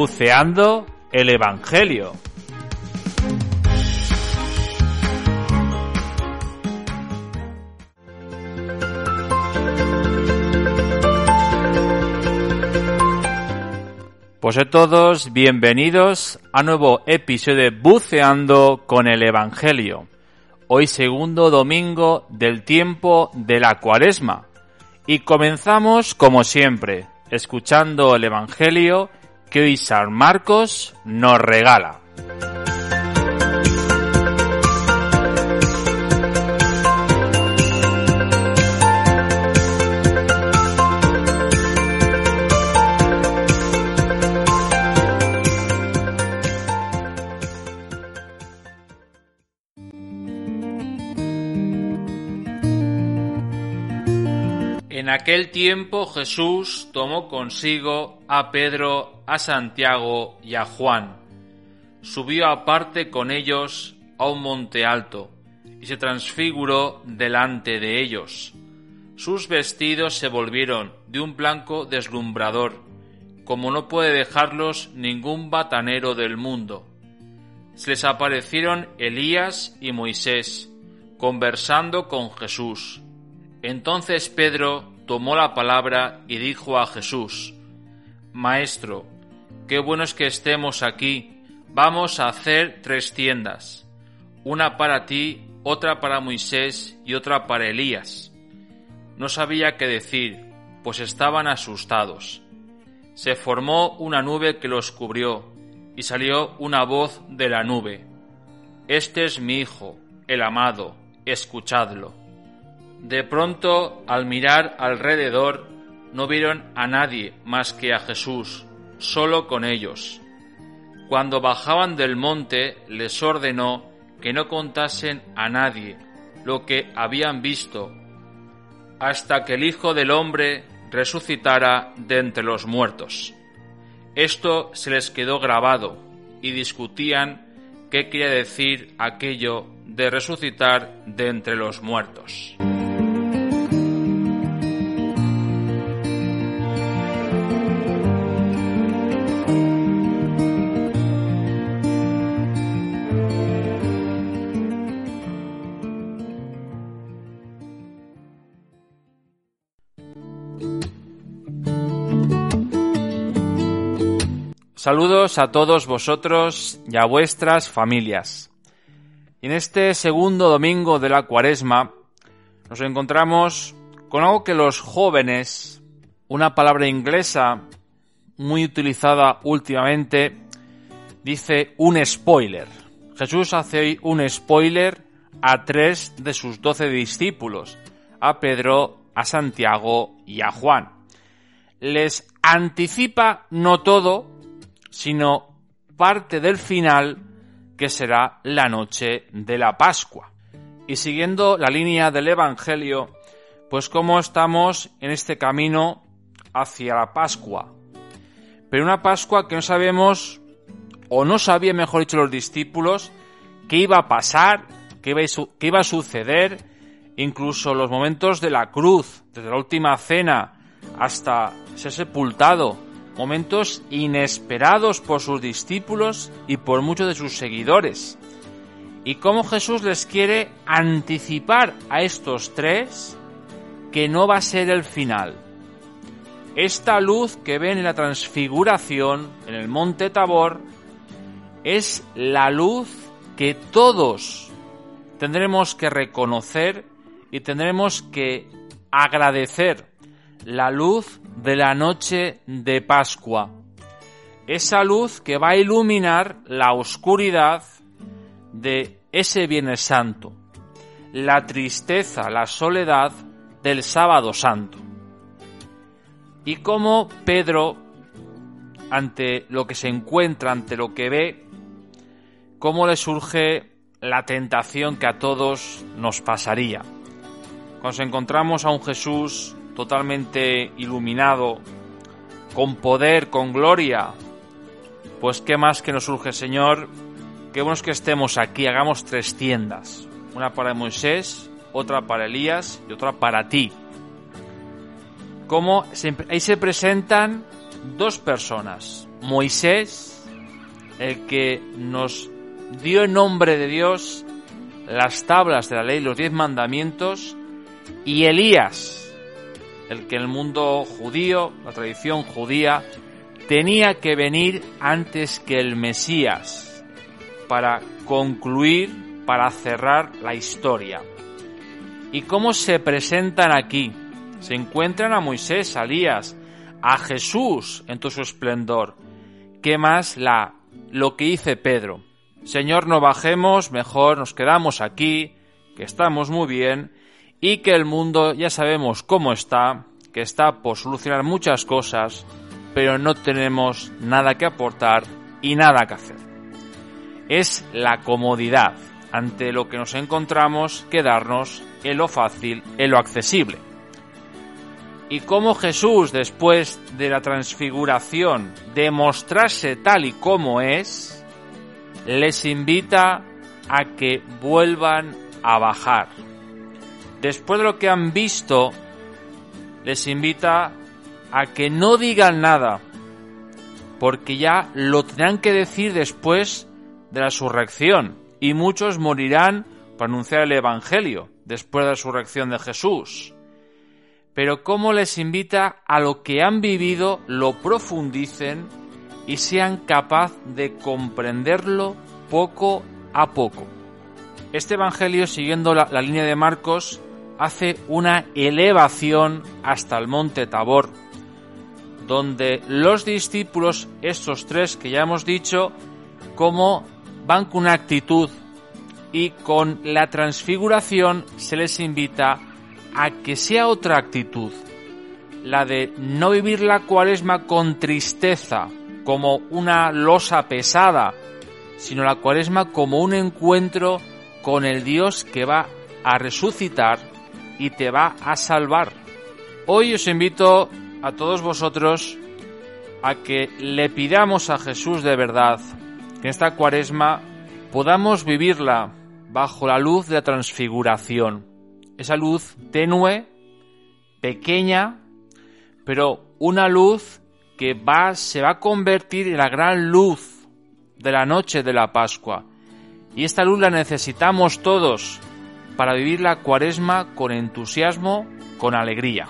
Buceando el Evangelio. Pues a todos, bienvenidos a nuevo episodio de Buceando con el Evangelio. Hoy segundo domingo del tiempo de la cuaresma. Y comenzamos como siempre, escuchando el Evangelio que hoy San Marcos nos regala. Aquel tiempo Jesús tomó consigo a Pedro, a Santiago y a Juan. Subió aparte con ellos a un monte alto y se transfiguró delante de ellos. Sus vestidos se volvieron de un blanco deslumbrador, como no puede dejarlos ningún batanero del mundo. Se les aparecieron Elías y Moisés, conversando con Jesús. Entonces Pedro tomó la palabra y dijo a Jesús, Maestro, qué bueno es que estemos aquí, vamos a hacer tres tiendas, una para ti, otra para Moisés y otra para Elías. No sabía qué decir, pues estaban asustados. Se formó una nube que los cubrió, y salió una voz de la nube. Este es mi Hijo, el amado, escuchadlo. De pronto, al mirar alrededor, no vieron a nadie más que a Jesús, solo con ellos. Cuando bajaban del monte, les ordenó que no contasen a nadie lo que habían visto, hasta que el Hijo del Hombre resucitara de entre los muertos. Esto se les quedó grabado y discutían qué quería decir aquello de resucitar de entre los muertos. Saludos a todos vosotros y a vuestras familias. En este segundo domingo de la cuaresma nos encontramos con algo que los jóvenes, una palabra inglesa muy utilizada últimamente, dice un spoiler. Jesús hace hoy un spoiler a tres de sus doce discípulos, a Pedro, a Santiago y a Juan. Les anticipa no todo, sino parte del final que será la noche de la Pascua. Y siguiendo la línea del Evangelio, pues cómo estamos en este camino hacia la Pascua. Pero una Pascua que no sabemos, o no sabían, mejor dicho, los discípulos, qué iba a pasar, qué iba a suceder, incluso los momentos de la cruz, desde la última cena hasta ser sepultado, momentos inesperados por sus discípulos y por muchos de sus seguidores. Y cómo Jesús les quiere anticipar a estos tres que no va a ser el final. Esta luz que ven en la transfiguración en el monte Tabor es la luz que todos tendremos que reconocer y tendremos que agradecer la luz de la noche de Pascua. Esa luz que va a iluminar la oscuridad de ese Viernes Santo, la tristeza, la soledad del sábado santo. Y como Pedro, ante lo que se encuentra, ante lo que ve, cómo le surge la tentación que a todos nos pasaría. Cuando encontramos a un Jesús totalmente iluminado, con poder, con gloria, pues qué más que nos surge, Señor, qué bueno es que estemos aquí, hagamos tres tiendas, una para Moisés, otra para Elías y otra para ti. Como ahí se presentan dos personas, Moisés, el que nos dio en nombre de Dios las tablas de la ley, los diez mandamientos, y Elías, el que el mundo judío, la tradición judía, tenía que venir antes que el Mesías para concluir, para cerrar la historia. ¿Y cómo se presentan aquí? Se encuentran a Moisés, a Elías, a Jesús en todo su esplendor. ¿Qué más la lo que dice Pedro? Señor, no bajemos, mejor nos quedamos aquí, que estamos muy bien y que el mundo ya sabemos cómo está, que está por solucionar muchas cosas, pero no tenemos nada que aportar y nada que hacer. Es la comodidad ante lo que nos encontramos quedarnos en lo fácil, en lo accesible. Y como Jesús, después de la transfiguración, de mostrarse tal y como es, les invita a que vuelvan a bajar. Después de lo que han visto, les invita a que no digan nada, porque ya lo tendrán que decir después de la resurrección, y muchos morirán para anunciar el Evangelio después de la resurrección de Jesús. Pero cómo les invita a lo que han vivido, lo profundicen y sean capaces de comprenderlo poco a poco. Este Evangelio, siguiendo la línea de Marcos, hace una elevación hasta el monte Tabor, donde los discípulos, estos tres que ya hemos dicho, como van con una actitud y con la transfiguración se les invita a que sea otra actitud, la de no vivir la cuaresma con tristeza, como una losa pesada, sino la cuaresma como un encuentro con el Dios que va a resucitar y te va a salvar. Hoy os invito a todos vosotros a que le pidamos a Jesús de verdad que esta cuaresma podamos vivirla bajo la luz de la transfiguración. Esa luz tenue, pequeña, pero una luz que va, se va a convertir en la gran luz de la noche de la Pascua. Y esta luz la necesitamos todos para vivir la cuaresma con entusiasmo, con alegría.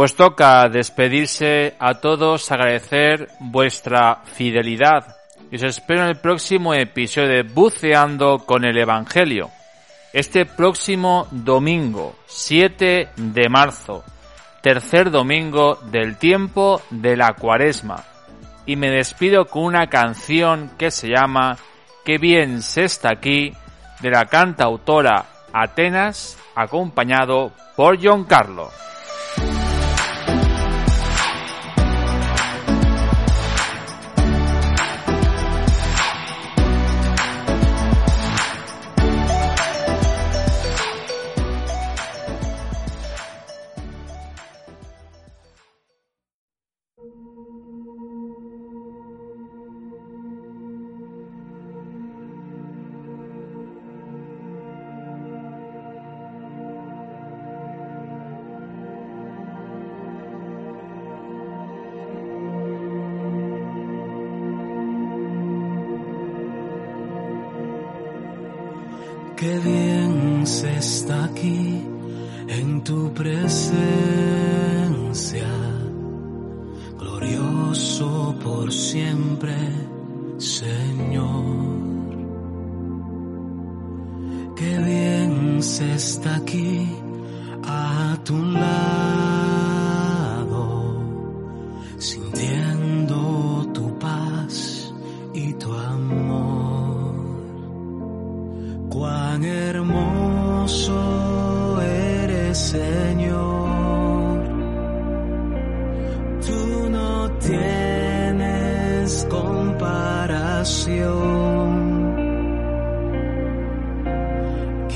Pues toca despedirse a todos, agradecer vuestra fidelidad y os espero en el próximo episodio de Buceando con el Evangelio. Este próximo domingo, 7 de marzo, tercer domingo del tiempo de la cuaresma. Y me despido con una canción que se llama Qué bien se está aquí, de la cantautora Atenas, acompañado por John Carlos. Qué bien se está aquí en tu presencia, glorioso por siempre, Señor. Qué bien se está aquí a tu lado,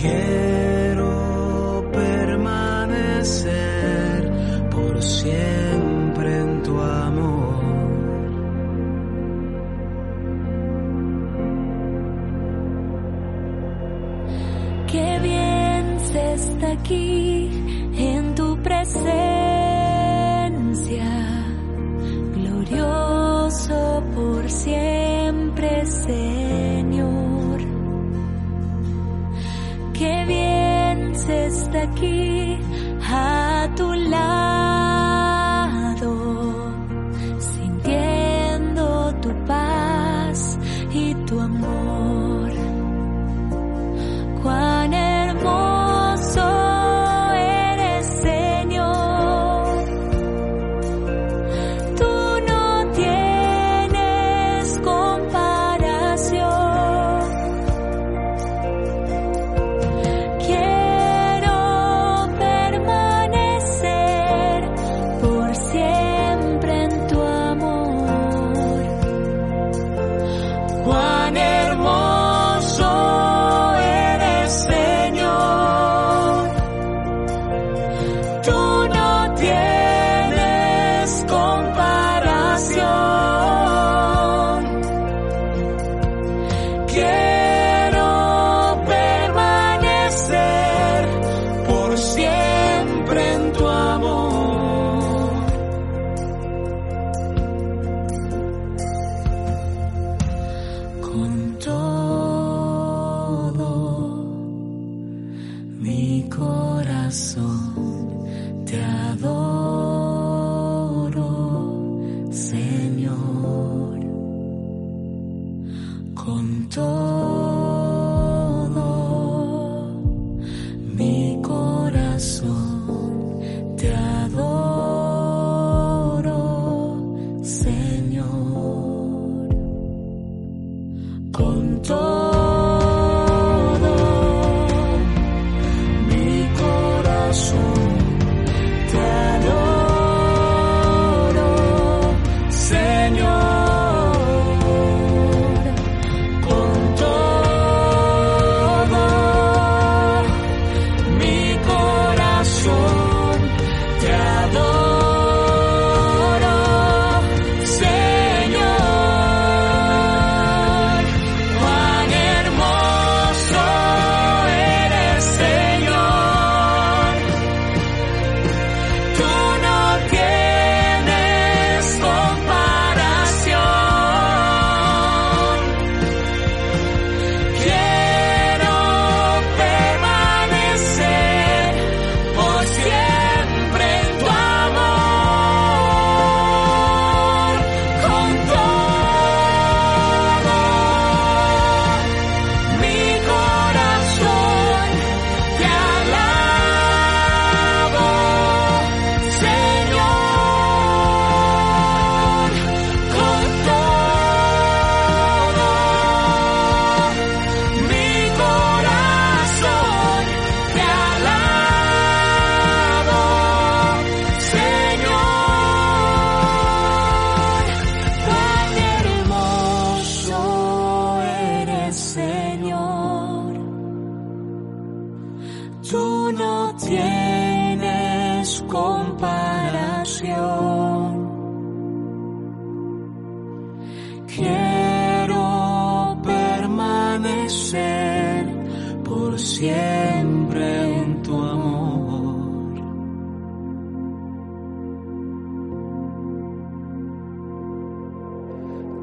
Quiero permanecer por siempre en tu amor. Qué bien se está aquí en tu presencia, glorioso por siempre ser. de aquí a tu lado. soul.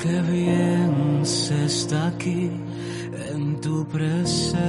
qué bien se está aquí en tu presencia.